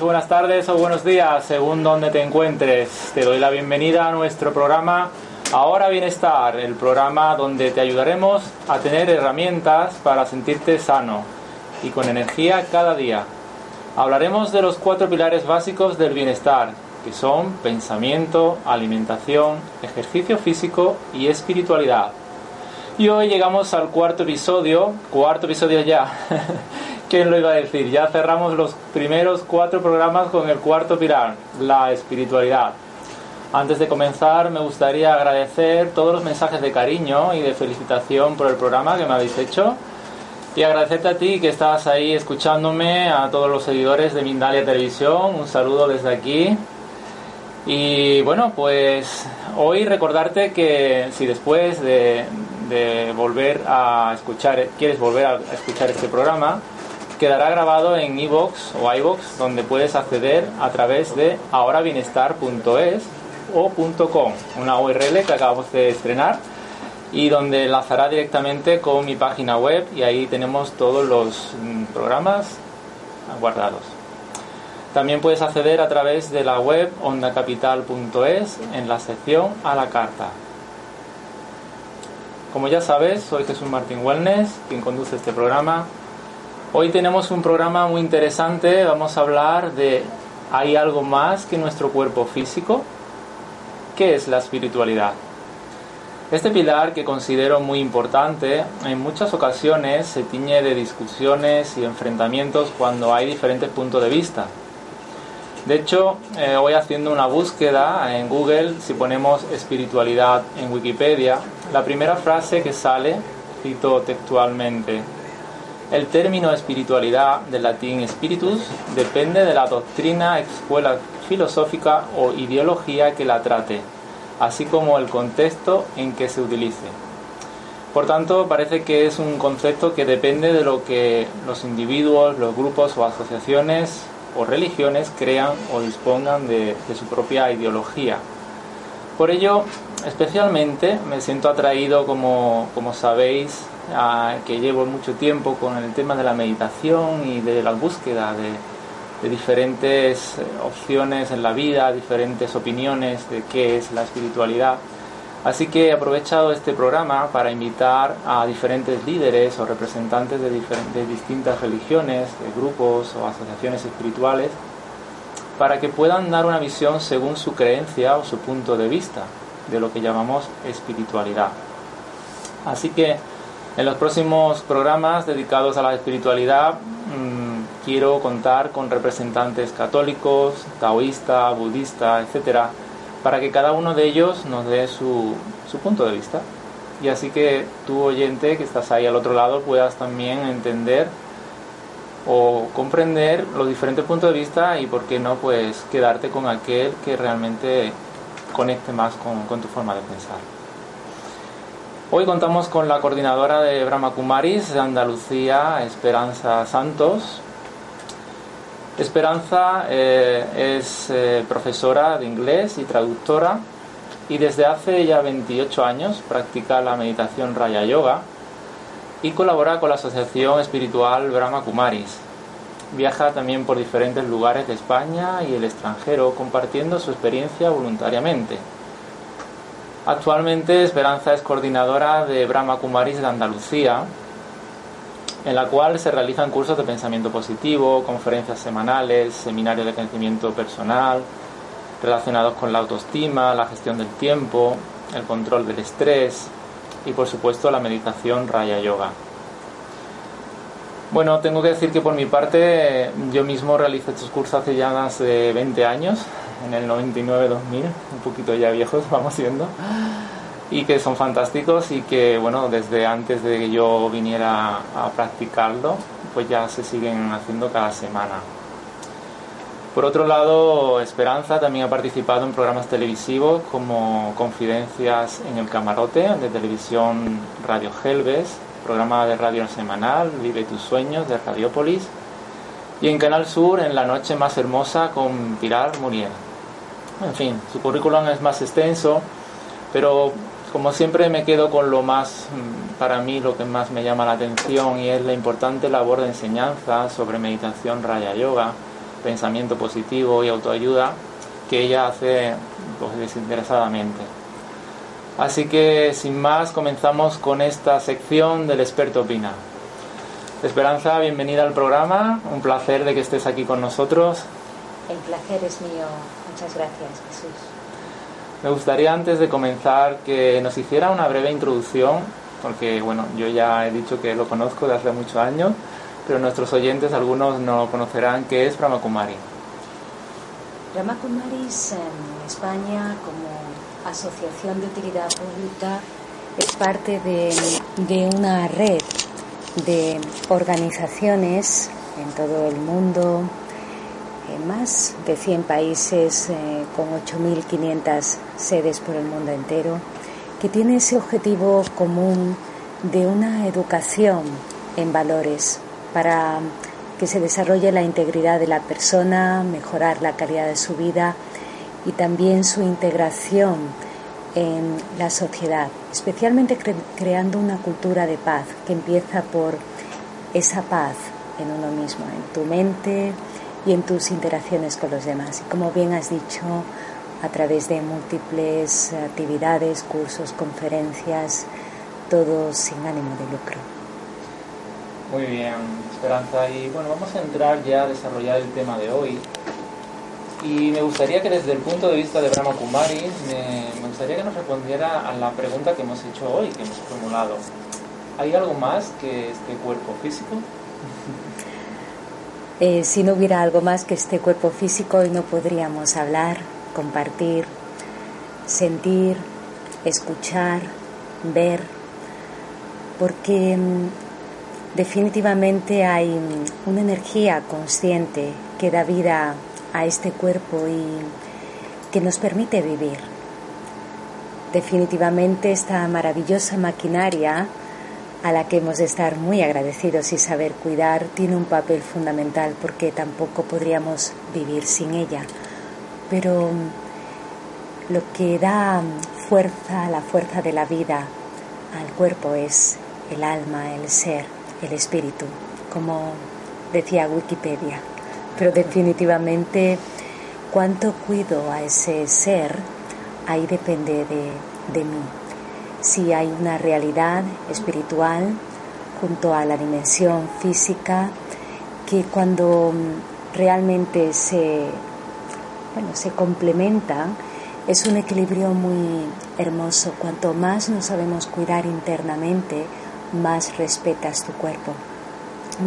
Buenas tardes o buenos días, según donde te encuentres. Te doy la bienvenida a nuestro programa Ahora Bienestar, el programa donde te ayudaremos a tener herramientas para sentirte sano y con energía cada día. Hablaremos de los cuatro pilares básicos del bienestar, que son pensamiento, alimentación, ejercicio físico y espiritualidad. Y hoy llegamos al cuarto episodio, cuarto episodio ya. ¿Quién lo iba a decir? Ya cerramos los primeros cuatro programas con el cuarto pilar, la espiritualidad. Antes de comenzar, me gustaría agradecer todos los mensajes de cariño y de felicitación por el programa que me habéis hecho. Y agradecerte a ti que estás ahí escuchándome, a todos los seguidores de Mindalia Televisión. Un saludo desde aquí. Y bueno, pues hoy recordarte que si después de, de volver a escuchar, quieres volver a escuchar este programa, quedará grabado en iVoox o iVoox, donde puedes acceder a través de ahorabienestar.es o .com, una URL que acabamos de estrenar y donde enlazará directamente con mi página web y ahí tenemos todos los mm, programas guardados. También puedes acceder a través de la web ondacapital.es en la sección a la carta. Como ya sabes, soy Jesús Martín Wellness, quien conduce este programa Hoy tenemos un programa muy interesante, vamos a hablar de ¿hay algo más que nuestro cuerpo físico? ¿Qué es la espiritualidad? Este pilar que considero muy importante en muchas ocasiones se tiñe de discusiones y enfrentamientos cuando hay diferentes puntos de vista. De hecho, eh, voy haciendo una búsqueda en Google, si ponemos espiritualidad en Wikipedia, la primera frase que sale, cito textualmente, el término espiritualidad, del latín spiritus, depende de la doctrina, escuela filosófica o ideología que la trate, así como el contexto en que se utilice. Por tanto, parece que es un concepto que depende de lo que los individuos, los grupos o asociaciones o religiones crean o dispongan de, su propia ideología. Por ello, especialmente me siento atraído, como, como sabéis, que llevo mucho tiempo con el tema de la meditación y de la búsqueda de, diferentes opciones en la vida, diferentes opiniones de qué es la espiritualidad. Así que he aprovechado este programa para invitar a diferentes líderes o representantes de, de distintas religiones, de grupos o asociaciones espirituales, para que puedan dar una visión según su creencia o su punto de vista de lo que llamamos espiritualidad. Así que en los próximos programas dedicados a la espiritualidad mm, quiero contar con representantes católicos, taoísta, budista, etcétera, para que cada uno de ellos nos dé su, su punto de vista. Y así que tú oyente que estás ahí al otro lado puedas también entender o comprender los diferentes puntos de vista y por qué no pues quedarte con aquel que realmente conecte más con, tu forma de pensar. Hoy contamos con la coordinadora de Brahma Kumaris de Andalucía, Esperanza Santos. Esperanza eh, es eh, profesora de inglés y traductora y desde hace ya 28 años practica la meditación Raya Yoga y colabora con la Asociación Espiritual Brahma Kumaris. Viaja también por diferentes lugares de España y el extranjero compartiendo su experiencia voluntariamente. Actualmente Esperanza es coordinadora de Brahma Kumaris de Andalucía, en la cual se realizan cursos de pensamiento positivo, conferencias semanales, seminarios de crecimiento personal, relacionados con la autoestima, la gestión del tiempo, el control del estrés y por supuesto la meditación Raya Yoga. Bueno, tengo que decir que por mi parte yo mismo realicé estos cursos hace ya más de 20 años, en el 99-2000, un poquito ya viejos vamos siendo, y que son fantásticos y que, bueno, desde antes de que yo viniera a practicarlo, pues ya se siguen haciendo cada semana. Por otro lado, Esperanza también ha participado en programas televisivos como Confidencias en el Camarote de televisión Radio Gelbes, programa de radio semanal Vive tus sueños de Radiopolis y en Canal Sur en La Noche Más Hermosa con Pilar Muriel. En fin, su currículum es más extenso, pero como siempre me quedo con lo más, mm, para mí, lo que más me llama la atención y es la importante labor de enseñanza sobre meditación raya yoga, pensamiento positivo y autoayuda que ella hace pues, desinteresadamente. Así que sin más comenzamos con esta sección del experto opina. Esperanza, bienvenida al programa, un placer de que estés aquí con nosotros. El placer es mío, muchas gracias Jesús. Me gustaría antes de comenzar que nos hiciera una breve introducción, porque bueno, yo ya he dicho que lo conozco de hace muchos años, pero nuestros oyentes, algunos no conocerán qué es Brahma Kumari. Brahma Kumaris en España como Asociación de Utilidad Pública es parte de, una red de organizaciones en todo el mundo, en más de 100 países eh, con 8.500 sedes por el mundo entero, que tiene ese objetivo común de una educación en valores para que se desarrolle la integridad de la persona, mejorar la calidad de su vida y también su integración en la sociedad, especialmente creando una cultura de paz que empieza por esa paz en uno mismo, en tu mente y en tus interacciones con los demás. Y como bien has dicho, a través de múltiples actividades, cursos, conferencias, todo sin ánimo de lucro. Muy bien, Esperanza. Y bueno, vamos a entrar ya a desarrollar el tema de hoy, y me gustaría que desde el punto de vista de Brahma Kumari, me, gustaría que nos respondiera a la pregunta que hemos hecho hoy, que hemos formulado. ¿Hay algo más que este cuerpo físico? Eh, si no hubiera algo más que este cuerpo físico, hoy no podríamos hablar, compartir, sentir, escuchar, ver, porque mm, definitivamente hay una energía consciente que da vida a este cuerpo y que nos permite vivir. Definitivamente esta maravillosa maquinaria a la que hemos de estar muy agradecidos y saber cuidar tiene un papel fundamental porque tampoco podríamos vivir sin ella. Pero lo que da fuerza, la fuerza de la vida al cuerpo es el alma, el ser, el espíritu, como decía Wikipedia pero definitivamente cuánto cuido a ese ser, ahí depende de, mí. Si hay una realidad espiritual junto a la dimensión física que cuando realmente se, bueno, se complementan, es un equilibrio muy hermoso. Cuanto más nos sabemos cuidar internamente, más respetas tu cuerpo,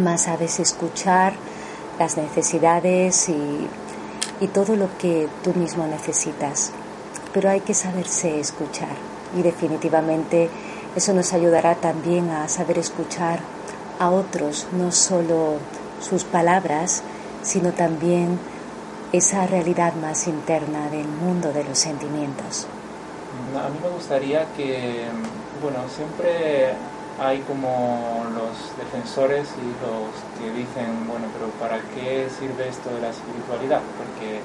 más sabes escuchar las necesidades y, todo lo que tú mismo necesitas. Pero hay que saberse escuchar y definitivamente eso nos ayudará también a saber escuchar a otros, no solo sus palabras, sino también esa realidad más interna del mundo de los sentimientos. A mí me gustaría que, bueno, siempre hay como los defensores y los que dicen, bueno, pero ¿para qué sirve esto de la espiritualidad? Porque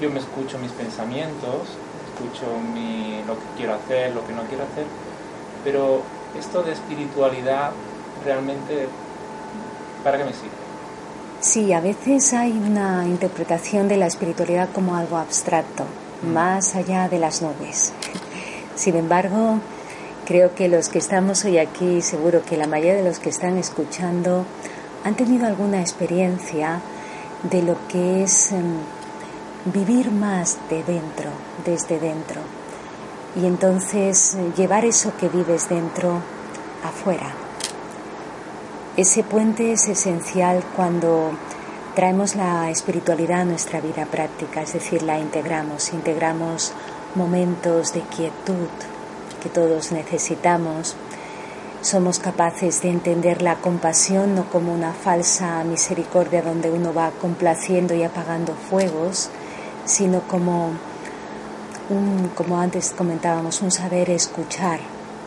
yo me escucho mis pensamientos, escucho mi, lo que quiero hacer, lo que no quiero hacer, pero esto de espiritualidad realmente, ¿para qué me sirve? Sí, a veces hay una interpretación de la espiritualidad como algo abstracto, mm. más allá de las nubes. Sin embargo, Creo que los que estamos hoy aquí, seguro que la mayoría de los que están escuchando, han tenido alguna experiencia de lo que es em, vivir más de dentro, desde dentro. Y entonces eh, llevar eso que vives dentro afuera. Ese puente es esencial cuando traemos la espiritualidad a nuestra vida práctica, es decir, la integramos, integramos momentos de quietud todos necesitamos. Somos capaces de entender la compasión no como una falsa misericordia donde uno va complaciendo y apagando fuegos, sino como un, como antes comentábamos, un saber escuchar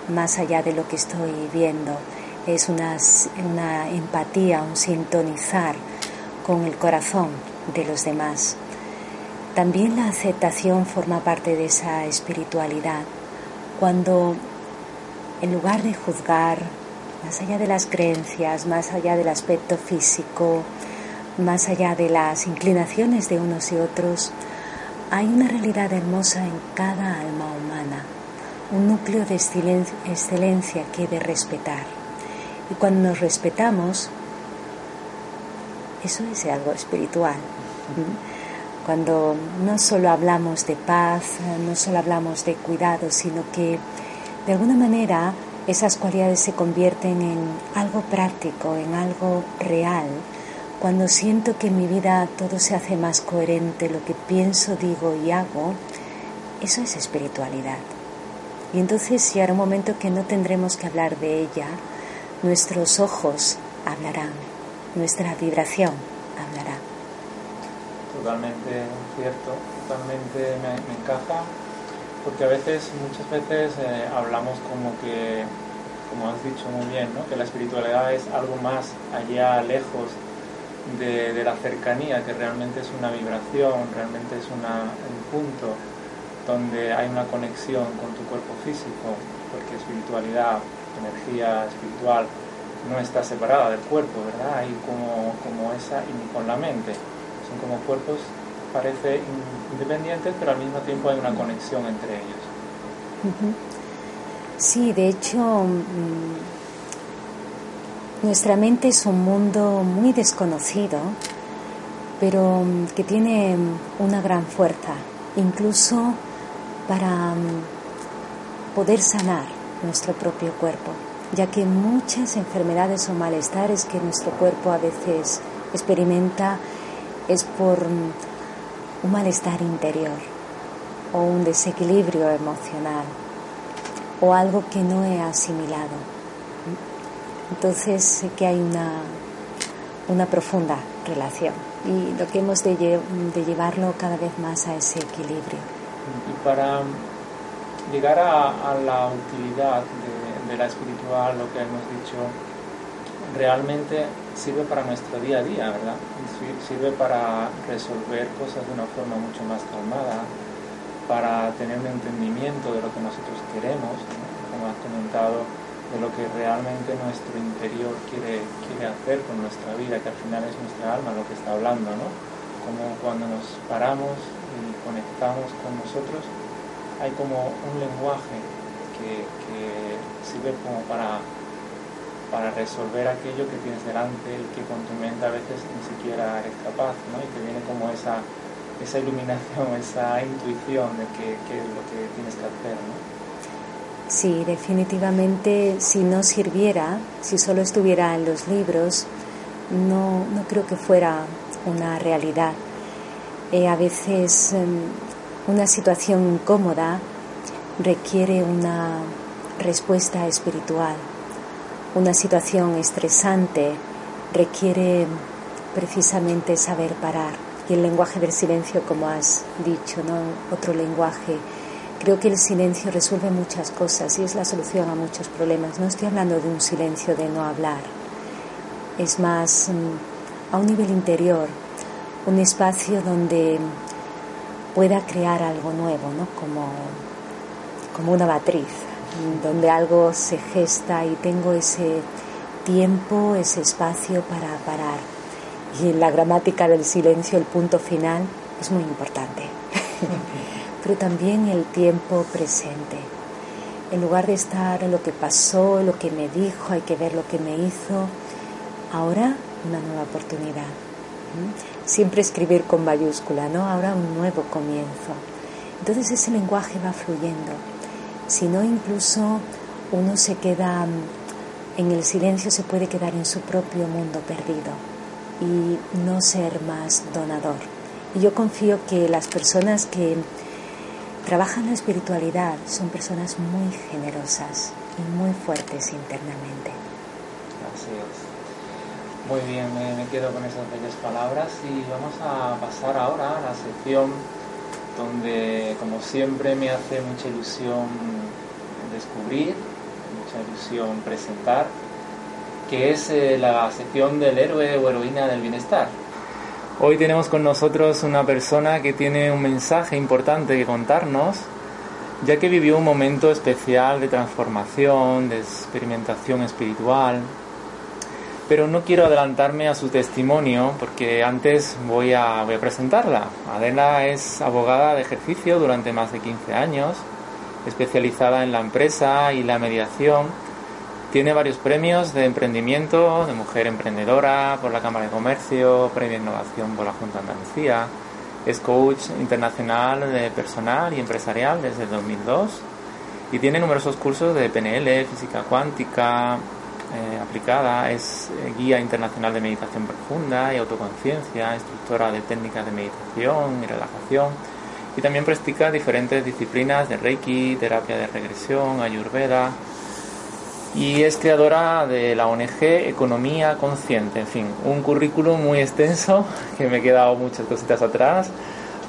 más allá de lo que estoy viendo. Es una, una empatía, un sintonizar con el corazón de los demás. También la aceptación forma parte de esa espiritualidad. Cuando en lugar de juzgar, más allá de las creencias, más allá del aspecto físico, más allá de las inclinaciones de unos y otros, hay una realidad hermosa en cada alma humana, un núcleo de excelencia que de respetar. Y cuando nos respetamos, eso es algo espiritual. Cuando no solo hablamos de paz, no solo hablamos de cuidado, sino que de alguna manera esas cualidades se convierten en algo práctico, en algo real. Cuando siento que en mi vida todo se hace más coherente, lo que pienso, digo y hago, eso es espiritualidad. Y entonces llegará un momento que no tendremos que hablar de ella, nuestros ojos hablarán, nuestra vibración. Totalmente cierto, totalmente me, encaja, porque a veces, muchas veces eh, hablamos como que, como has dicho muy bien, ¿no? que la espiritualidad es algo más allá, lejos de, la cercanía, que realmente es una vibración, realmente es un punto donde hay una conexión con tu cuerpo físico, porque espiritualidad, energía espiritual, no está separada del cuerpo, ¿verdad? Hay como, como esa, y con la mente, como cuerpos, parece independientes, pero al mismo tiempo hay una conexión entre ellos. Sí, de hecho, mm, nuestra mente es un mundo muy desconocido, pero mm, que tiene una gran fuerza, incluso para mm, poder sanar nuestro propio cuerpo ya que muchas enfermedades o malestares que nuestro cuerpo a veces experimenta es por un malestar interior o un desequilibrio emocional o algo que no he asimilado. Entonces sé que hay una, una profunda relación y lo que hemos de, llevarlo cada vez más a ese equilibrio. Y para llegar a, la utilidad de la espiritual, lo que hemos dicho, realmente sirve para nuestro día a día, ¿verdad? Sirve para resolver cosas de una forma mucho más calmada, para tener un entendimiento de lo que nosotros queremos, como has comentado, de lo que realmente nuestro interior quiere, quiere hacer con nuestra vida, que al final es nuestra alma lo que está hablando, ¿no? Como cuando nos paramos y conectamos con nosotros, hay como un lenguaje que, sirve como para, para resolver aquello que tienes delante y que con tu mente a veces ni siquiera eres capaz, ¿no? Y que viene como esa, esa iluminación, esa intuición de qué, es lo que tienes que hacer, ¿no? Sí, definitivamente si no sirviera, si solo estuviera en los libros, no, no creo que fuera una realidad. Eh, a veces em, una situación incómoda requiere una respuesta espiritual. Una situación estresante requiere precisamente saber parar. Y el lenguaje del silencio, como has dicho, ¿no? otro lenguaje. Creo que el silencio resuelve muchas cosas y es la solución a muchos problemas. No estoy hablando de un silencio de no hablar. Es más mm, a un nivel interior, un espacio donde pueda crear algo nuevo, ¿no? Como como una matriz, donde algo se gesta y tengo ese tiempo, ese espacio para parar. Y en la gramática del silencio el punto final es muy importante, pero también el tiempo presente. En lugar de estar en lo que pasó, lo que me dijo, hay que ver lo que me hizo, ahora una nueva oportunidad. Siempre escribir con mayúscula, ¿no? Ahora un nuevo comienzo. Entonces ese lenguaje va fluyendo sino incluso uno se queda en el silencio se puede quedar en su propio mundo perdido y no ser más donador. Y yo confío que las personas que trabajan la espiritualidad son personas muy generosas y muy fuertes internamente. Así Muy bien, me, quedo con esas bellas palabras y vamos a pasar ahora a la sección donde, como siempre, me hace mucha ilusión descubrir, mucha ilusión presentar, que es eh, la sección del héroe o heroína del bienestar. Hoy tenemos con nosotros una persona que tiene un mensaje importante que contarnos, ya que vivió un momento especial de transformación, de experimentación espiritual. Pero no quiero adelantarme a su testimonio porque antes voy a, voy a presentarla. Adela es abogada de ejercicio durante más de 15 años, especializada en la empresa y la mediación tiene varios premios de emprendimiento, de mujer emprendedora por la Cámara de Comercio, premio de innovación por la Junta de Andalucía. Es coach internacional de personal y empresarial desde el 2002 y tiene numerosos cursos de PNL, física cuántica eh, aplicada. Es eh, guía internacional de meditación profunda y autoconciencia, instructora de técnicas de meditación y relajación. Y también practica diferentes disciplinas de Reiki, terapia de regresión, Ayurveda, y es creadora de la ONG Economía Consciente. En fin, un currículum muy extenso que me he quedado muchas cositas atrás,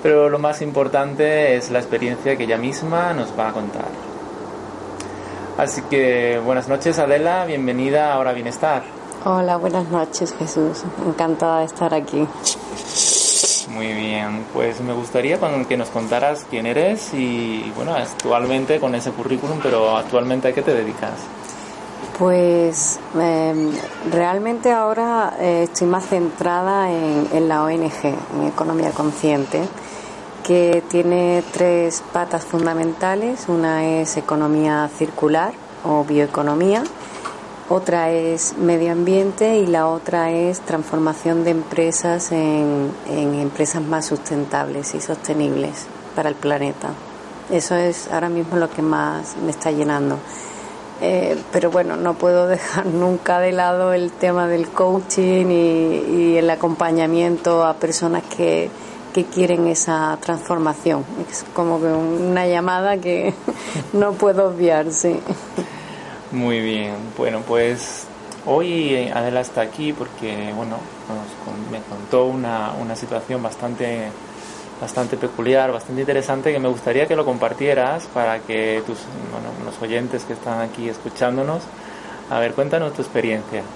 pero lo más importante es la experiencia que ella misma nos va a contar. Así que buenas noches Adela, bienvenida a Ahora Bienestar. Hola, buenas noches Jesús, encantada de estar aquí. Muy bien, pues me gustaría que nos contaras quién eres y bueno, actualmente con ese currículum, pero actualmente a qué te dedicas. Pues em, realmente ahora eh, estoy más centrada en, la ONG, en Economía Consciente, que tiene tres patas fundamentales. Una es economía circular o bioeconomía, otra es medio ambiente y la otra es transformación de empresas en empresas más sustentables y sostenibles para el planeta. Eso es ahora mismo lo que más me está llenando. Eh, pero bueno, no puedo dejar nunca de lado el tema del coaching y, el acompañamiento a personas que, que, quieren esa transformación. Es como que una llamada que no puedo obviar, sí. Muy bien, bueno, pues hoy Adela está aquí porque, bueno, me contó una, una situación bastante bastante peculiar, bastante interesante que me gustaría que lo compartieras para que tus bueno, los oyentes que están aquí escuchándonos, a ver, cuéntanos tu experiencia.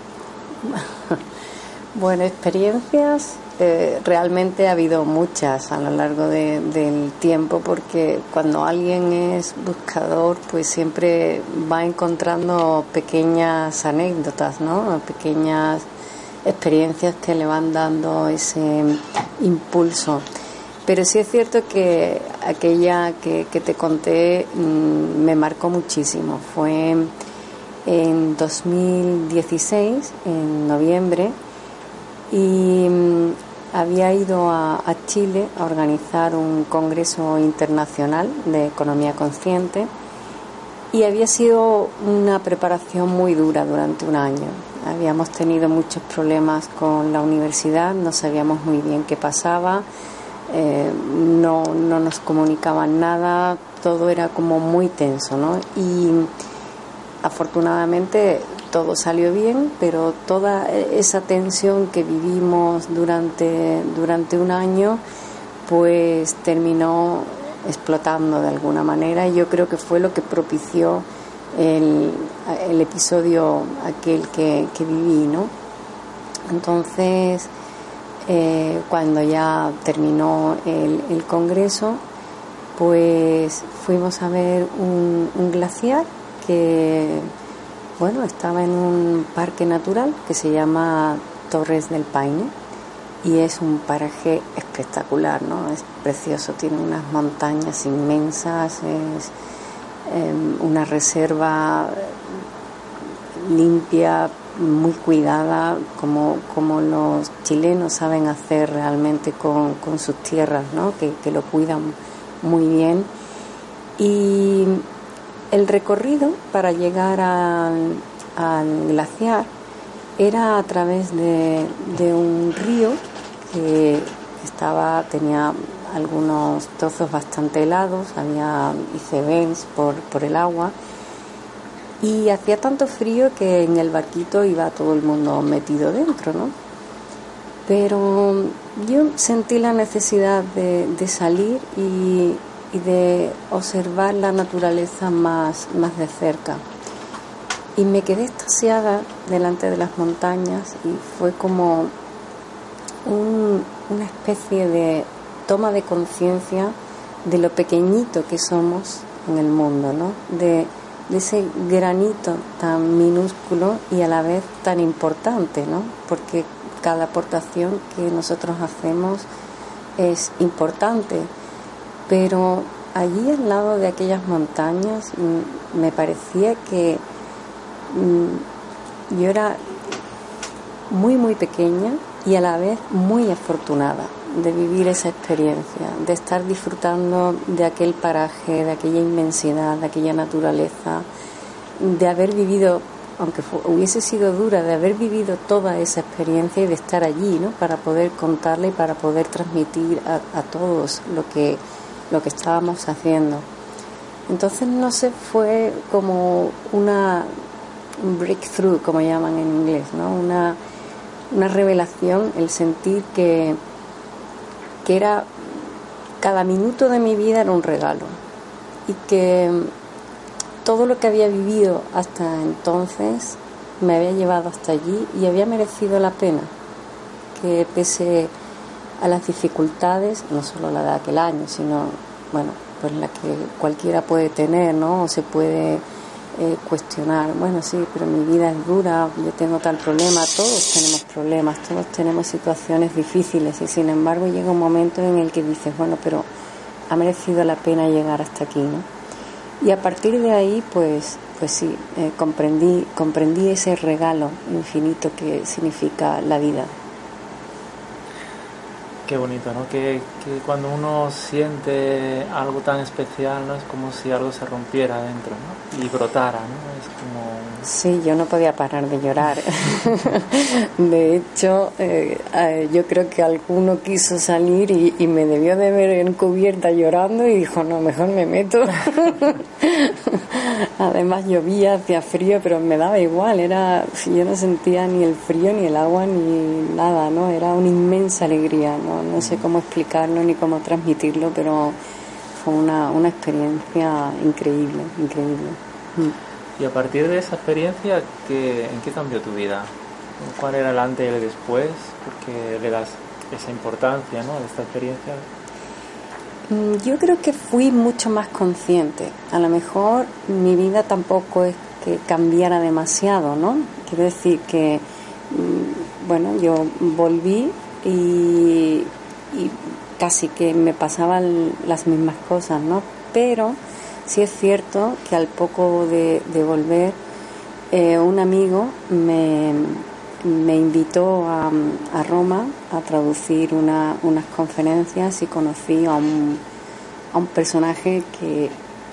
Bueno, experiencias eh, realmente ha habido muchas a lo largo del tiempo porque cuando alguien es buscador pues siempre va encontrando pequeñas anécdotas, ¿no? Pequeñas experiencias que le van dando ese impulso. Pero sí es cierto que aquella que, te conté mm, me marcó muchísimo. Fue en 2016, en noviembre, y mm, había ido a, Chile a organizar un congreso internacional de economía consciente y había sido una preparación muy dura durante un año. Habíamos tenido muchos problemas con la universidad, no sabíamos muy bien qué pasaba eh, no, no nos comunicaban nada, todo era como muy tenso, ¿no? Y afortunadamente todo salió bien, pero toda esa tensión que vivimos durante, durante un año, pues terminó explotando de alguna manera y yo creo que fue lo que propició el, el episodio aquel que, que viví, ¿no? Entonces, eh, cuando ya terminó el, congreso, pues fuimos a ver un, glaciar que, bueno, estaba en un parque natural que se llama Torres del Paine y es un paraje espectacular, ¿no? Es precioso, tiene unas montañas inmensas, es em, una reserva limpia, muy cuidada, como, como los chilenos saben hacer realmente con, con sus tierras, ¿no? que, que lo cuidan muy bien. Y el recorrido para llegar al, glaciar era a través de, un río que estaba, tenía algunos trozos bastante helados, había icebergs por, por el agua y hacía tanto frío que en el barquito iba todo el mundo metido dentro, ¿no? Pero yo sentí la necesidad de, salir y, de observar la naturaleza más, más de cerca. Y me quedé extasiada delante de las montañas y fue como una especie de toma de conciencia de lo pequeñito que somos en el mundo, ¿no? De, de, ese granito tan minúsculo y a la vez tan importante, ¿no? Porque cada aportación que nosotros hacemos es importante, pero allí al lado de aquellas montañas mm, me parecía que mm, yo era muy muy pequeña y a la vez muy afortunada de vivir esa experiencia, de estar disfrutando de aquel paraje, de aquella inmensidad, de aquella naturaleza, de haber vivido aunque hubiese sido dura de haber vivido toda esa experiencia y de estar allí, ¿no? Para poder contarle y para poder transmitir a, todos lo que, lo que estábamos haciendo. Entonces, no sé, fue como una breakthrough, como llaman en inglés, ¿no? Una, una revelación, el sentir que, que era cada minuto de mi vida era un regalo y que todo lo que había vivido hasta entonces me había llevado hasta allí y había merecido la pena, que pese a las dificultades, no solo la de aquel año, sino, bueno, pues la que cualquiera puede tener, ¿no? O se puede eh, cuestionar, bueno, sí, pero mi vida es dura, yo tengo tal problema, todos tenemos problemas, todos tenemos situaciones difíciles y sin embargo llega un momento en el que dices, bueno, pero ha merecido la pena llegar hasta aquí, ¿no? Y a partir de ahí, pues, pues sí, eh, comprendí, comprendí ese regalo infinito que significa la vida. Qué bonito, ¿no? Que, que, cuando uno siente algo tan especial, ¿no? Es como si algo se rompiera dentro, ¿no? Y brotara, ¿no? Es como... Sí, yo no podía parar de llorar. de hecho, eh, eh, yo creo que alguno quiso salir y, me debió de ver encubierta llorando y dijo, no, mejor me meto. Además llovía, hacía frío, pero me daba igual, era, yo no sentía ni el frío, ni el agua, ni nada, ¿no? Era una inmensa alegría, ¿no? No sé cómo explicarlo ni cómo transmitirlo, pero fue una, una experiencia increíble, increíble. Y a partir de esa experiencia, ¿qué, ¿en qué cambió tu vida? ¿Cuál era el antes y el después? Porque le das esa importancia ¿no? de esta experiencia. Mm, yo creo que fui mucho más consciente. A lo mejor mi vida tampoco es que cambiara demasiado, ¿no? Quiero decir que, mm, bueno, yo volví y, casi que me pasaban las mismas cosas, ¿no? Pero sí es cierto que al poco de, volver, eh, un amigo me, me invitó a, Roma a traducir unas conferencias y conocí a un, a un personaje que,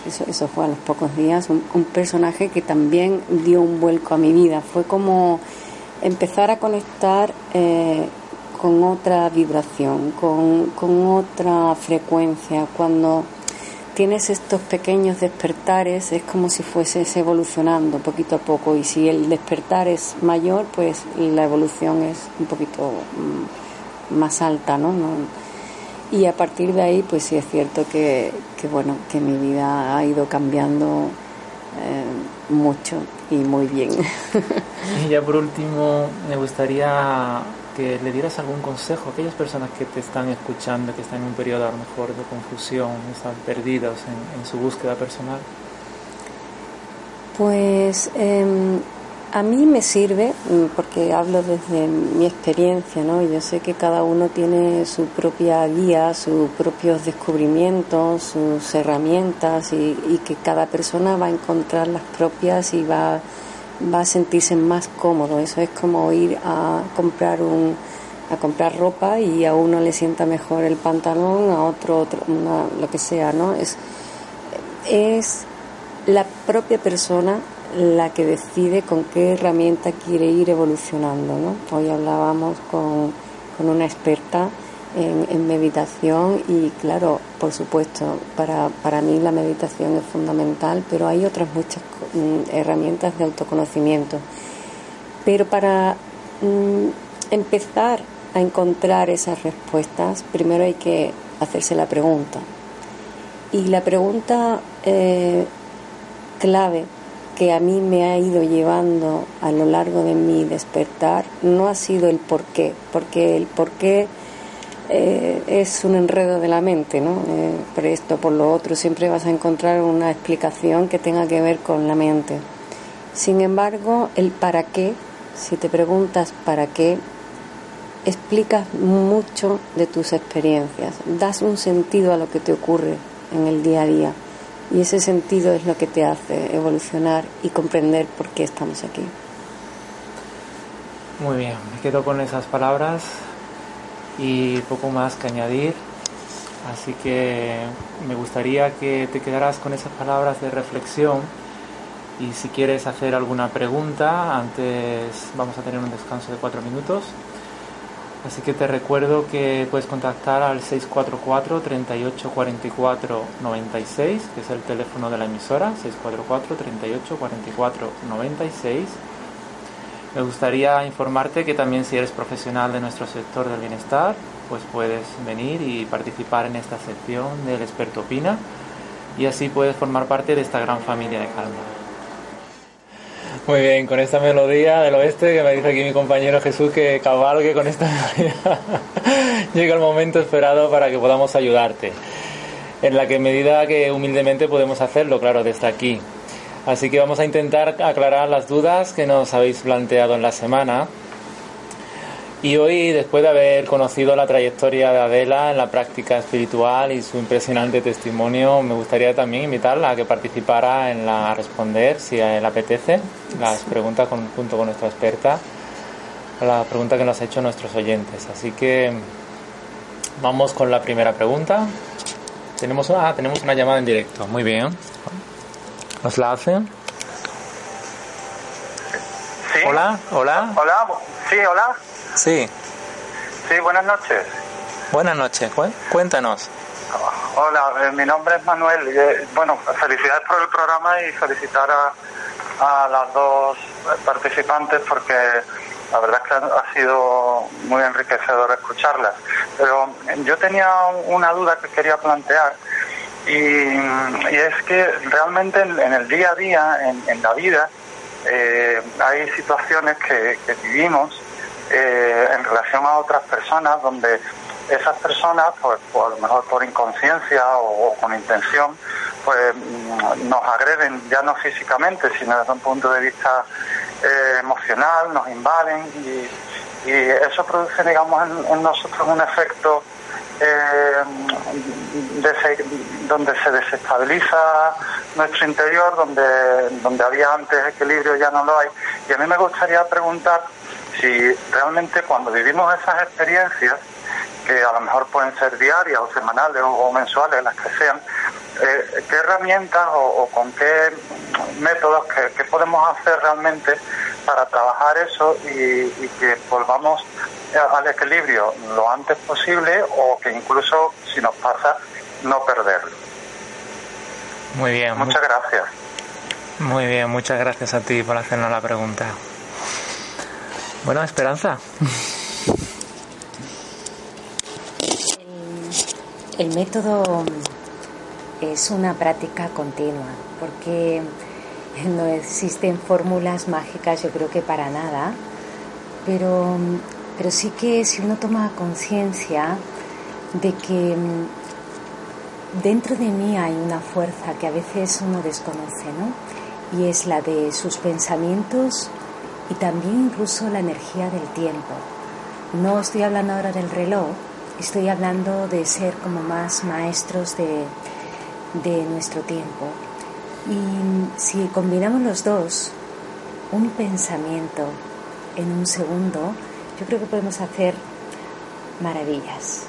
eso, eso, fue a los pocos días, un, personaje que también dio un vuelco a mi vida. Fue como empezar a conectar eh, con otra vibración, con, con otra frecuencia, cuando tienes estos pequeños despertares, es como si fueses evolucionando poquito a poco y si el despertar es mayor, pues la evolución es un poquito mm, más alta, ¿no? Y a partir de ahí, pues sí es cierto que, bueno, que mi vida ha ido cambiando eh, mucho y muy bien. y ya por último, me gustaría que le dieras algún consejo a aquellas personas que te están escuchando, que están en un periodo a lo mejor de confusión, están perdidos en, su búsqueda personal? Pues em, a mí me sirve, mm, porque hablo desde mi experiencia, ¿no? Yo sé que cada uno tiene su propia guía, sus propios descubrimientos, sus herramientas y, y que cada persona va a encontrar las propias y va va a sentirse más cómodo. Eso es como ir a comprar un a comprar ropa y a uno le sienta mejor el pantalón, a otro, otro lo que sea, ¿no? Es, es la propia persona la que decide con qué herramienta quiere ir evolucionando. ¿no? Hoy hablábamos con, una experta en, meditación y claro, por supuesto, para, para mí la meditación es fundamental, pero hay otras muchas mm, herramientas de autoconocimiento. Pero para mm, empezar a encontrar esas respuestas, primero hay que hacerse la pregunta. Y la pregunta eh, clave que a mí me ha ido llevando a lo largo de mi despertar no ha sido el por qué, porque el por qué eh, es un enredo de la mente, ¿no? Eh, por esto, por lo otro, siempre vas a encontrar una explicación que tenga que ver con la mente. Sin embargo, el para qué, si te preguntas para qué, explicas mucho de tus experiencias, das un sentido a lo que te ocurre en el día a día y ese sentido es lo que te hace evolucionar y comprender por qué estamos aquí. Muy bien, me quedo con esas palabras y poco más que añadir. Así que me gustaría que te quedaras con esas palabras de reflexión y si quieres hacer alguna pregunta, antes vamos a tener un descanso de cuatro minutos. Así que te recuerdo que puedes contactar al 644 38 44 96, que es el teléfono de la emisora, 644 38 44 96. Me gustaría informarte que también si eres profesional de nuestro sector del bienestar, pues puedes venir y participar en esta sección del experto opina y así puedes formar parte de esta gran familia de calma. Muy bien, con esta melodía del oeste que me dice aquí mi compañero Jesús que cabalgue con esta melodía. Llega el momento esperado para que podamos ayudarte. En la que medida que humildemente podemos hacerlo, claro, desde aquí. Así que vamos a intentar aclarar las dudas que nos habéis planteado en la semana y hoy, después de haber conocido la trayectoria de Adela en la práctica espiritual y su impresionante testimonio, me gustaría también invitarla a que participara en la responder, si le apetece, las preguntas junto con nuestra experta, la pregunta que nos han hecho nuestros oyentes. Así que vamos con la primera pregunta. Tenemos una, ah, tenemos una llamada en directo. Muy bien. ¿Nos la hacen? Sí. Hola, hola. Hola, sí, hola. Sí. Sí, buenas noches. Buenas noches, cuéntanos. Hola, eh, mi nombre es Manuel. Eh, bueno, felicidades por el programa y felicitar a, las dos participantes porque la verdad es que ha sido muy enriquecedor escucharlas. Pero yo tenía una duda que quería plantear y, es que realmente en, el día a día, en, la vida, eh, hay situaciones que vivimos eh, en relación a otras personas donde esas personas, pues, a lo mejor por inconsciencia o, con intención, pues mm, nos agreden ya no físicamente, sino desde un punto de vista eh, emocional, nos invaden y, eso produce, digamos, en, nosotros un efecto eh, donde se desestabiliza nuestro interior, donde, donde había antes equilibrio ya no lo hay. Y a mí me gustaría preguntar si realmente cuando vivimos esas experiencias, que a lo mejor pueden ser diarias o semanales o, mensuales, las que sean, eh, ¿qué herramientas o, con qué métodos que, podemos hacer realmente para trabajar eso y, que volvamos al equilibrio lo antes posible o que incluso si nos pasa no perderlo? Muy bien. Muchas gracias. Muy bien, muchas gracias a ti por hacernos la pregunta. Bueno, Esperanza. El, método es una práctica continua, porque no existen fórmulas mágicas, yo creo que para nada, pero, pero sí que si uno toma conciencia de que dentro de mí hay una fuerza que a veces uno desconoce, ¿no? Y es la de sus pensamientos y también incluso la energía del tiempo. No estoy hablando ahora del reloj, estoy hablando de ser como más maestros de, de nuestro tiempo. Y si combinamos los dos, un pensamiento en un segundo, yo creo que podemos hacer maravillas.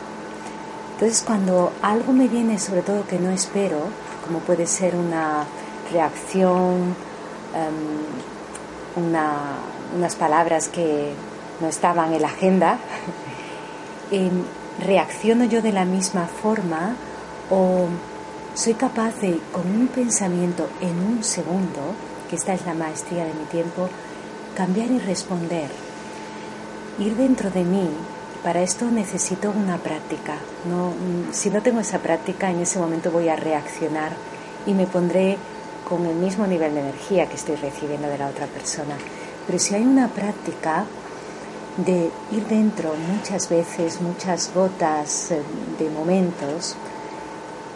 Entonces cuando algo me viene sobre todo que no espero, como puede ser una reacción em, unas palabras que no estaban en la agenda, em, ¿reacciono yo de la misma forma o soy capaz de, con un pensamiento en un segundo, que esta es la maestría de mi tiempo, cambiar y responder? Ir dentro de mí, para esto necesito una práctica. No, si no tengo esa práctica, en ese momento voy a reaccionar y me pondré con el mismo nivel de energía que estoy recibiendo de la otra persona. Pero si hay una práctica de ir dentro muchas veces, muchas gotas eh, de momentos,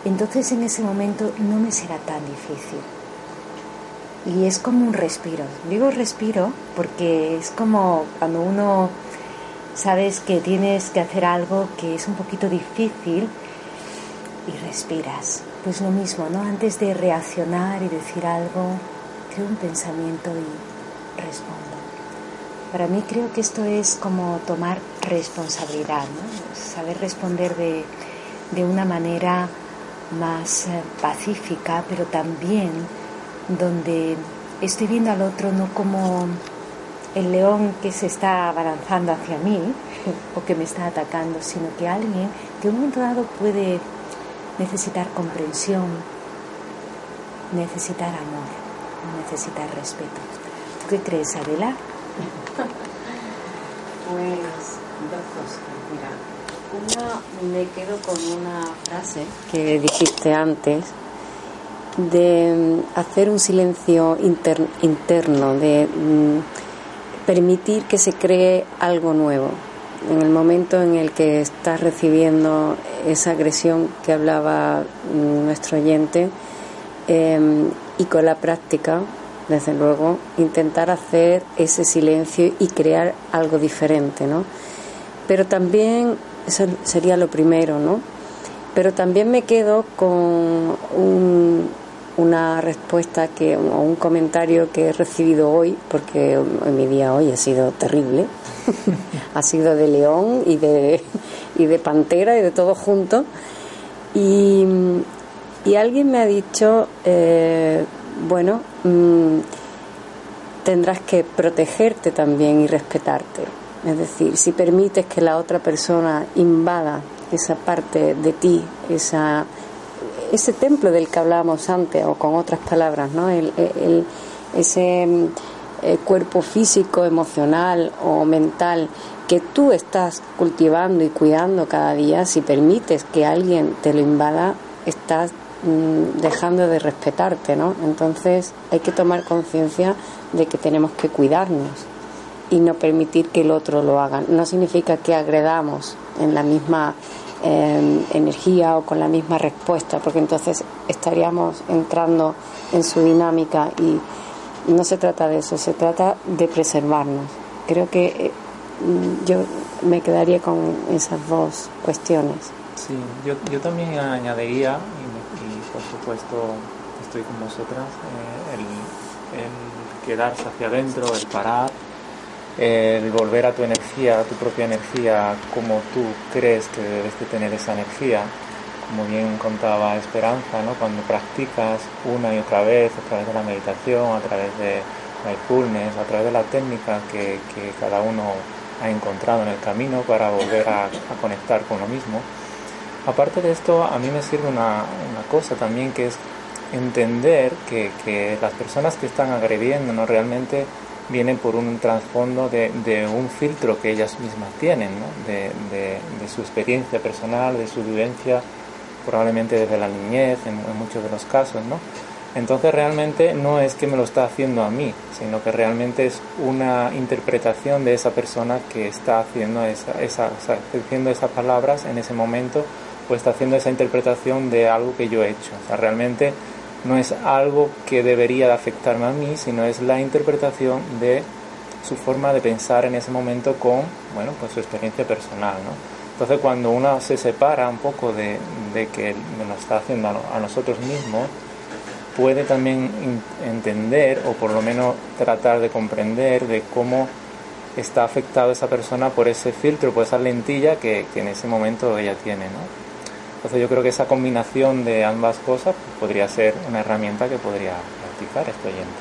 entonces en ese momento no me será tan difícil. Y es como un respiro. Digo respiro porque es como cuando uno sabes que tienes que hacer algo que es un poquito difícil y respiras. Pues lo mismo, ¿no? Antes de reaccionar y decir algo, creo un pensamiento y respondo. Para mí creo que esto es como tomar responsabilidad, ¿no? Saber responder de, de una manera más eh, pacífica, pero también donde estoy viendo al otro no como el león que se está abalanzando hacia mí o que me está atacando, sino que alguien que un momento dado puede necesitar comprensión, necesitar amor, necesitar respeto. ¿Tú qué crees, Adela? Pues dos cosas. Mira, una me quedo con una frase que dijiste antes de mm, hacer un silencio interno, de mm, permitir que se cree algo nuevo en el momento en el que estás recibiendo esa agresión que hablaba nuestro oyente em, y con la práctica, desde luego, intentar hacer ese silencio y crear algo diferente, ¿no? Pero también, eso sería lo primero, ¿no? Pero también me quedo con una respuesta que, o un comentario que he recibido hoy, porque mi día hoy ha sido terrible, ha sido de león y de, y de pantera y de todo junto. Y, alguien me ha dicho, eh, bueno, mm, tendrás que protegerte también y respetarte. Es decir, si permites que la otra persona invada esa parte de ti, esa, ese templo del que hablábamos antes, o con otras palabras, ¿no? el, ese eh, cuerpo físico, emocional o mental que tú estás cultivando y cuidando cada día, si permites que alguien te lo invada, estás mm, dejando de respetarte, ¿no? Entonces hay que tomar conciencia de que tenemos que cuidarnos y no permitir que el otro lo haga. No significa que agredamos en la misma em, energía o con la misma respuesta, porque entonces estaríamos entrando en su dinámica y no se trata de eso, se trata de preservarnos. Creo que eh, yo me quedaría con esas dos cuestiones. Sí, yo, yo también añadiría, y, por supuesto estoy con vosotras, eh, el, el, quedarse hacia adentro, el parar, el volver a tu energía, a tu propia energía, como tú crees que debes de tener esa energía como bien contaba Esperanza, ¿no? cuando practicas una y otra vez a través de la meditación, a través de mindfulness, a través de la técnica que, cada uno ha encontrado en el camino para volver a, conectar con lo mismo. Aparte de esto, a mí me sirve una, cosa también que es entender que, las personas que están agrediendo ¿no? realmente vienen por un trasfondo de, un filtro que ellas mismas tienen, ¿no? de, de, su experiencia personal, de su vivencia probablemente desde la niñez, en, muchos de los casos, ¿no? Entonces realmente no es que me lo está haciendo a mí, sino que realmente es una interpretación de esa persona que está haciendo esa, esa, diciendo esas palabras en ese momento o está haciendo esa interpretación de algo que yo he hecho. O sea, realmente no es algo que debería de afectarme a mí, sino es la interpretación de su forma de pensar en ese momento con, bueno, pues su experiencia personal, ¿no? Entonces cuando uno se separa un poco de, que lo está haciendo a nosotros mismos, puede también entender o por lo menos tratar de comprender de cómo está afectado esa persona por ese filtro, por esa lentilla que, en ese momento ella tiene. ¿no? Entonces yo creo que esa combinación de ambas cosas podría ser una herramienta que podría practicar este oyente.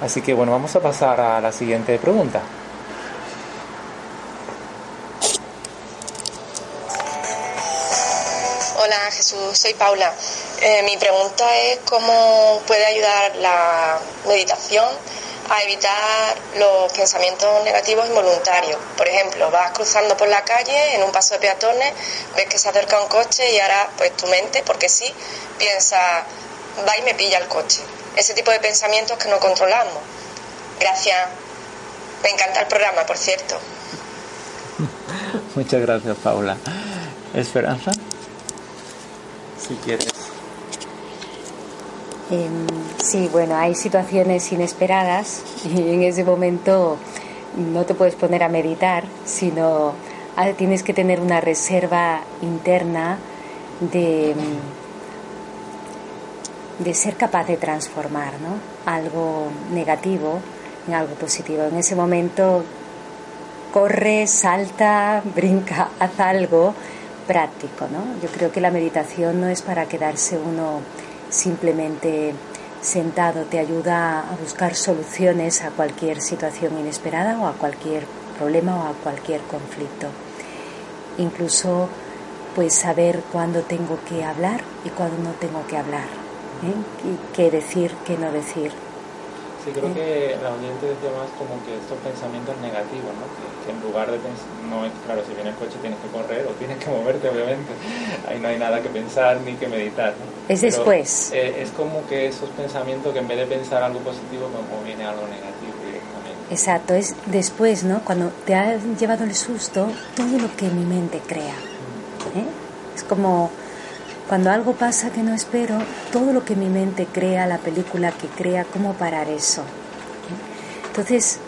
Así que bueno, vamos a pasar a la siguiente pregunta. Hola Jesús, soy Paula. Eh, mi pregunta es cómo puede ayudar la meditación a evitar los pensamientos negativos involuntarios. Por ejemplo, vas cruzando por la calle en un paso de peatones, ves que se acerca un coche y ahora pues tu mente, porque sí, piensa, va y me pilla el coche. Ese tipo de pensamientos que no controlamos. Gracias. Me encanta el programa, por cierto. Muchas gracias, Paula. Esperanza, si quieres. Em, sí, bueno, hay situaciones inesperadas y en ese momento no te puedes poner a meditar, sino ah, tienes que tener una reserva interna de, de ser capaz de transformar ¿no? algo negativo en algo positivo. En ese momento corre, salta, brinca, haz algo práctico. ¿no? Yo creo que la meditación no es para quedarse uno simplemente sentado te ayuda a buscar soluciones a cualquier situación inesperada o a cualquier problema o a cualquier conflicto. Incluso pues saber cuándo tengo que hablar y cuándo no tengo que hablar, ¿eh? qué decir, qué no decir. Sí, creo que la audiencia decía más como que estos pensamientos negativos, ¿no? Que, en lugar de pensar, no es claro, si viene el coche tienes que correr o tienes que moverte, obviamente. Ahí no hay nada que pensar ni que meditar. Es después. Eh, es como que esos pensamientos que en vez de pensar algo positivo, como viene algo negativo directamente. Exacto, es después, ¿no? Cuando te ha llevado el susto, todo lo que mi mente crea. ¿eh? Es como cuando algo pasa que no espero, todo lo que mi mente crea, la película que crea, ¿cómo parar eso? Entonces,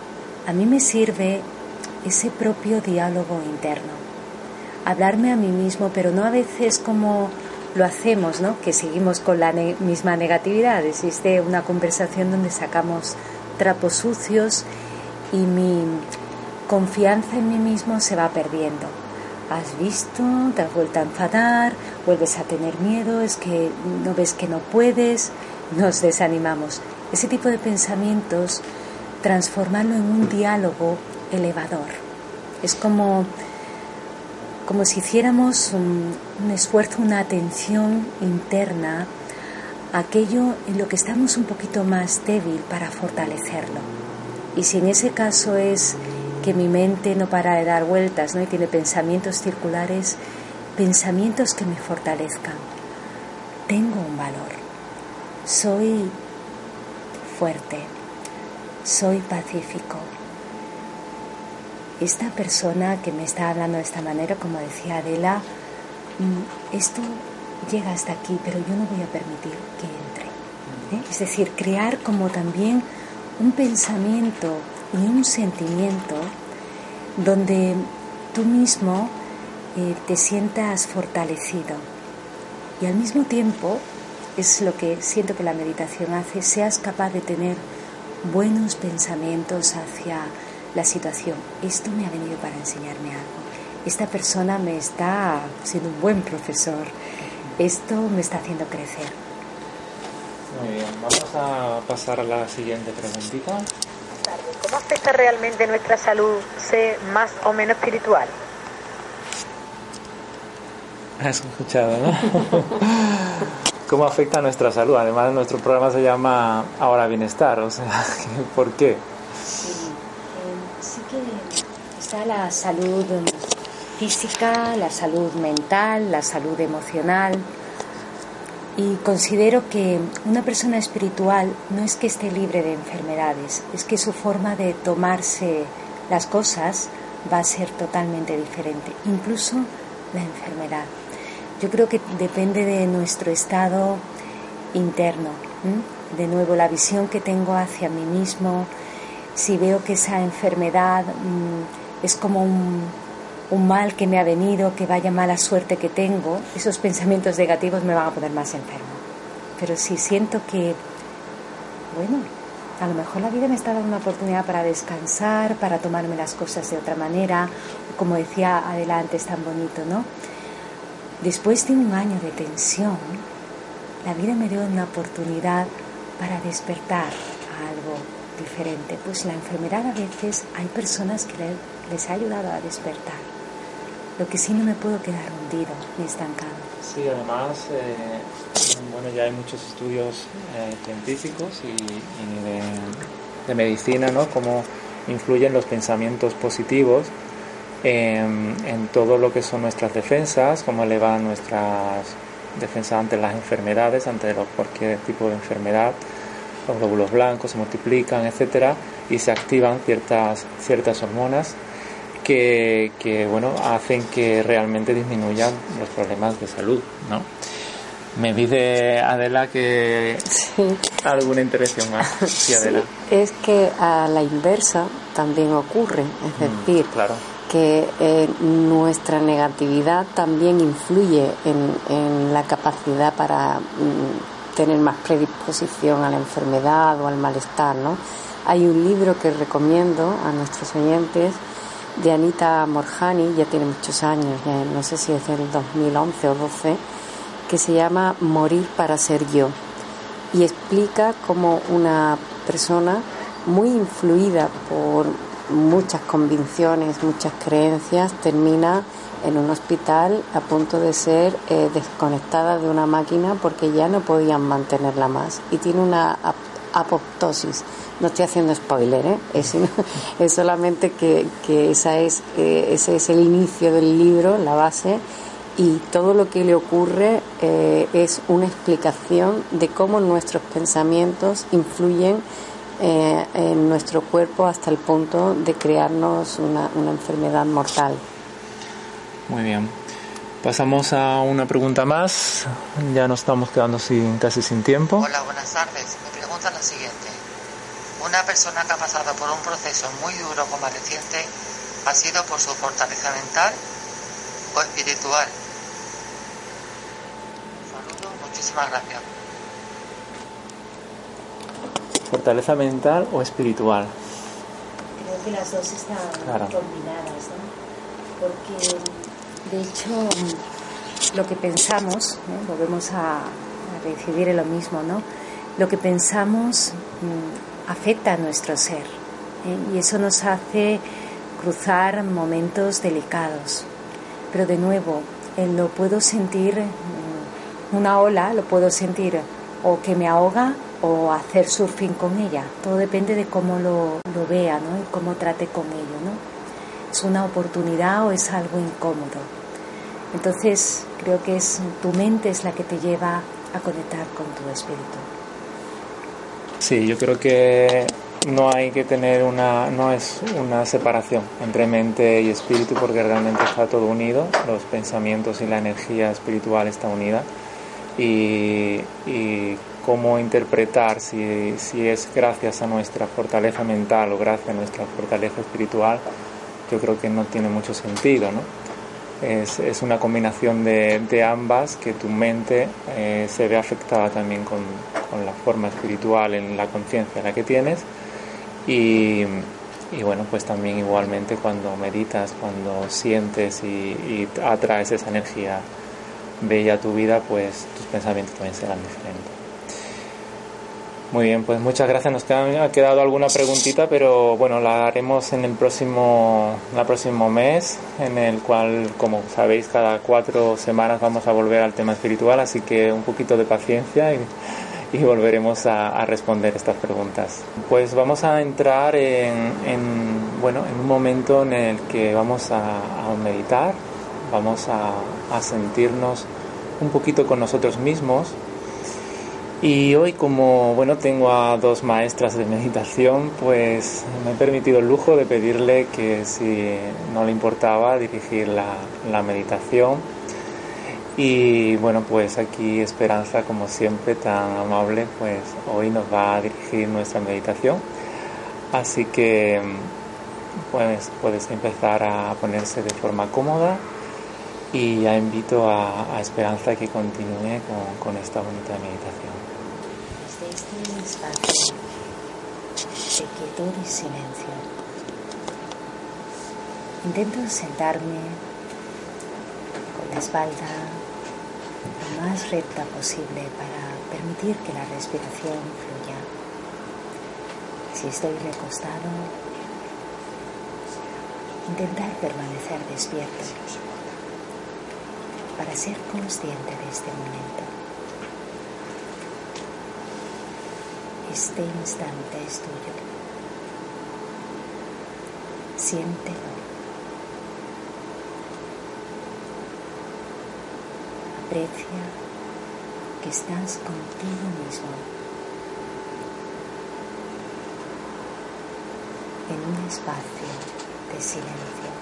a mí me sirve ese propio diálogo interno. Hablarme a mí mismo, pero no a veces como lo hacemos, ¿no? Que seguimos con la misma negatividad. Existe una conversación donde sacamos trapos sucios y mi confianza en mí mismo se va perdiendo has visto, te has vuelto a enfadar, vuelves a tener miedo, es que no ves que no puedes, nos desanimamos. Ese tipo de pensamientos, transformarlo en un diálogo elevador. Es como, como si hiciéramos un, un esfuerzo, una atención interna a aquello en lo que estamos un poquito más débil para fortalecerlo. Y si en ese caso es que mi mente no para de dar vueltas, ¿no? Y tiene pensamientos circulares, pensamientos que me fortalezcan. Tengo un valor. Soy fuerte. Soy pacífico. Esta persona que me está hablando de esta manera, como decía Adela, mm, esto llega hasta aquí, pero yo no voy a permitir que entre. ¿eh? Es decir, crear como también un pensamiento y un sentimiento donde tú mismo eh, te sientas fortalecido y al mismo tiempo es lo que siento que la meditación hace, seas capaz de tener buenos pensamientos hacia la situación. Esto me ha venido para enseñarme algo. Esta persona me está siendo un buen profesor. Esto me está haciendo crecer. Muy bien, vamos a pasar a la siguiente preguntita. ¿Cómo afecta realmente nuestra salud ser más o menos espiritual? Has escuchado, ¿no? ¿Cómo afecta a nuestra salud? Además, nuestro programa se llama Ahora Bienestar, o sea, ¿por qué? Sí, eh, sí que está la salud física, la salud mental, la salud emocional, y considero que una persona espiritual no es que esté libre de enfermedades, es que su forma de tomarse las cosas va a ser totalmente diferente, incluso la enfermedad. Yo creo que depende de nuestro estado interno, de nuevo la visión que tengo hacia mí mismo, si veo que esa enfermedad mm, es como un, un mal que me ha venido, que vaya mala suerte que tengo, esos pensamientos negativos me van a poner más enfermo. Pero si siento que, bueno, a lo mejor la vida me está dando una oportunidad para descansar, para tomarme las cosas de otra manera, como decía adelante, es tan bonito, ¿no? Después de un año de tensión, la vida me dio una oportunidad para despertar a algo diferente. Pues la enfermedad a veces hay personas que les ha ayudado a despertar. Lo que sí no me puedo quedar hundido ni estancado. Sí, además, eh, bueno, ya hay muchos estudios eh, científicos y, de, de, medicina, ¿no? Cómo influyen los pensamientos positivos en, todo lo que son nuestras defensas, cómo elevan nuestras defensas ante las enfermedades, ante cualquier tipo de enfermedad. Los glóbulos blancos se multiplican, etcétera, y se activan ciertas, ciertas hormonas que, que, bueno, hacen que realmente disminuyan los problemas de salud, ¿no? Me dice Adela que alguna interacción más. Sí, Adela. es que a la inversa también ocurre, es mm, decir, claro que eh, nuestra negatividad también influye en, la capacidad para mm, tener más predisposición a la enfermedad o al malestar, ¿no? Hay un libro que recomiendo a nuestros oyentes de Anita Morjani, ya tiene muchos años, no sé si es del 2011 o 12, que se llama Morir para ser yo y explica cómo una persona muy influida por muchas convicciones, muchas creencias, termina en un hospital a punto de ser eh, desconectada de una máquina porque ya no podían mantenerla más y tiene una apoptosis. No estoy haciendo spoiler, ¿eh? es, solamente que, esa es, eh, ese es el inicio del libro, la base, y todo lo que le ocurre es una explicación de cómo nuestros pensamientos influyen eh, en nuestro cuerpo hasta el punto de crearnos una, una enfermedad mortal. Muy bien. Pasamos a una pregunta más. Ya nos estamos quedando sin, casi sin tiempo. Hola, buenas tardes. Mi pregunta es la siguiente. Una persona que ha pasado por un proceso muy duro como reciente ha sido por su fortaleza mental o espiritual. Saludos, muchísimas gracias. fortaleza mental o espiritual. Creo que las dos están combinadas, ¿no? Porque de hecho lo que pensamos, volvemos a, a, decidir en lo mismo, ¿no? Lo que pensamos mm, afecta a nuestro ser ¿eh? y eso nos hace cruzar momentos delicados. Pero de nuevo, lo puedo sentir, mm, una ola lo puedo sentir o que me ahoga o hacer surfing con ella. Todo depende de cómo lo, lo vea ¿no? y cómo trate con ello. ¿no? ¿Es una oportunidad o es algo incómodo? Entonces creo que es tu mente es la que te lleva a conectar con tu espíritu. Sí, yo creo que no hay que tener una, no es una separación entre mente y espíritu porque realmente está todo unido, los pensamientos y la energía espiritual está unida y, cómo interpretar si, si, es gracias a nuestra fortaleza mental o gracias a nuestra fortaleza espiritual, yo creo que no tiene mucho sentido, ¿no? Es, una combinación de, de, ambas que tu mente eh, se ve afectada también con, con, la forma espiritual en la conciencia la que tienes y, y, bueno, pues también igualmente cuando meditas, cuando sientes y, y atraes esa energía bella a tu vida, pues tus pensamientos también serán diferentes. Muy bien, pues muchas gracias. Nos ha quedado alguna preguntita, pero bueno, la haremos en el próximo, el próximo mes, en el cual, como sabéis, cada cuatro semanas vamos a volver al tema espiritual, así que un poquito de paciencia y, volveremos a, responder estas preguntas. Pues vamos a entrar en, bueno, en un momento en el que vamos a, meditar, vamos a sentirnos un poquito con nosotros mismos y hoy como bueno tengo a dos maestras de meditación, pues me he permitido el lujo de pedirle que si no le importaba dirigir la, meditación. Y bueno, pues aquí Esperanza, como siempre, tan amable, pues hoy nos va a dirigir nuestra meditación. Así que pues puedes empezar a ponerse de forma cómoda y ya invito a, Esperanza que continúe con, con esta bonita meditación espacio de quietud y silencio. Intento sentarme con la espalda lo más recta posible para permitir que la respiración fluya. Si estoy recostado, intentar permanecer despierto para ser consciente de este momento. Este instante es tuyo. Siéntelo. Aprecia que estás contigo mismo en un espacio de silencio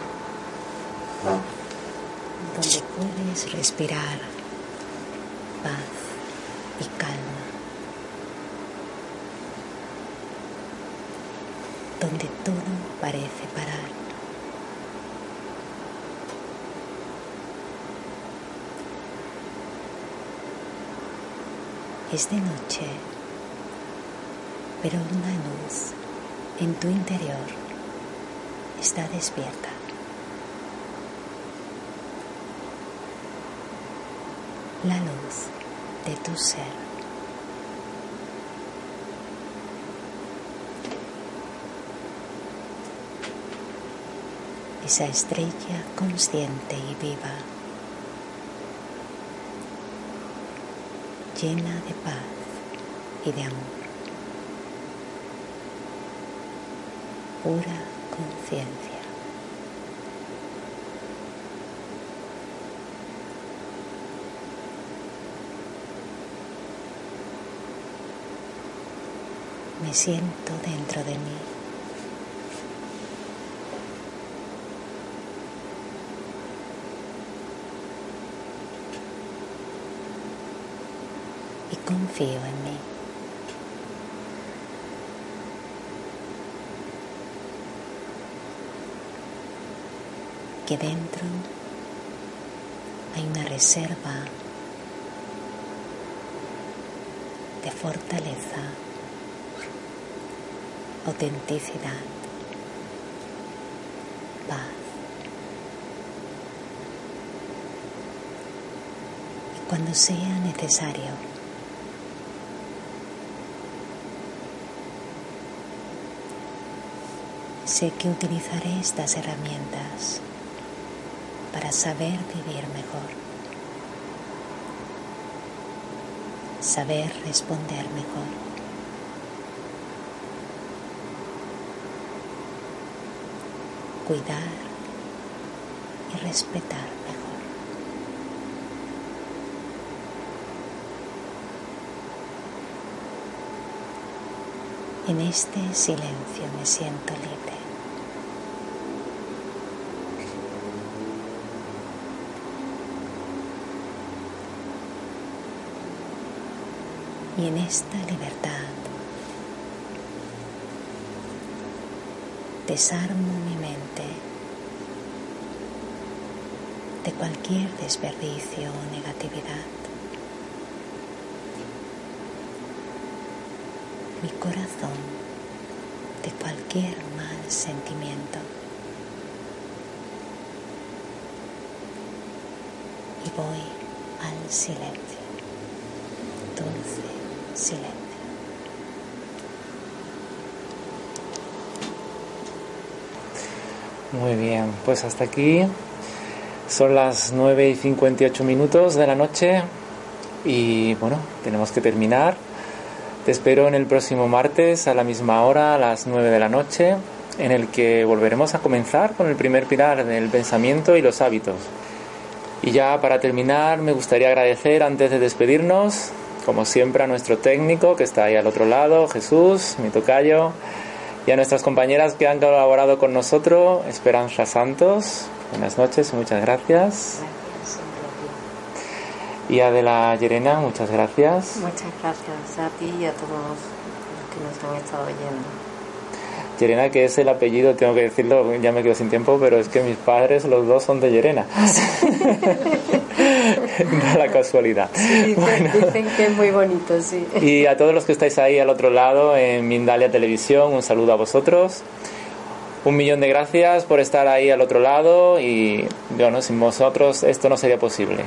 donde puedes respirar paz y calma, donde todo parece parar. Es de noche, pero una luz en tu interior está despierta. La luz de tu ser. Esa estrella consciente y viva. llena de paz y de amor. Pura conciencia. Me siento dentro de mí. Y en mí. Que dentro hay una reserva de fortaleza autenticidad, paz. Cuando sea necesario, sé que utilizaré estas herramientas para saber vivir mejor, saber responder mejor. cuidar y respetar mejor. En este silencio me siento libre. Y en esta libertad desarmo mi mente de cualquier desperdicio o negatividad. Mi corazón de cualquier mal sentimiento. Y voy al silencio, dulce silencio. Muy bien, pues hasta aquí son las 9 y 58 minutos de la noche y bueno, tenemos que terminar. Te espero en el próximo martes a la misma hora, a las 9 de la noche, en el que volveremos a comenzar con el primer pilar del pensamiento y los hábitos. Y ya para terminar, me gustaría agradecer antes de despedirnos, como siempre, a nuestro técnico que está ahí al otro lado, Jesús, mi tocayo y a nuestras compañeras que han colaborado con nosotros, Esperanza Santos. Buenas noches muchas gracias. Y Adela Llerena, muchas gracias. Muchas gracias a ti y a todos los que nos han estado oyendo. Llerena, que es el apellido, tengo que decirlo, ya me quedo sin tiempo, pero es que mis padres, los dos son de Llerena. no la casualidad. Sí, dicen, bueno. dicen, que es muy bonito, sí. Y a todos los que estáis ahí al otro lado en Mindalia Televisión, un saludo a vosotros. Un millón de gracias por estar ahí al otro lado y bueno, sin vosotros esto no sería posible.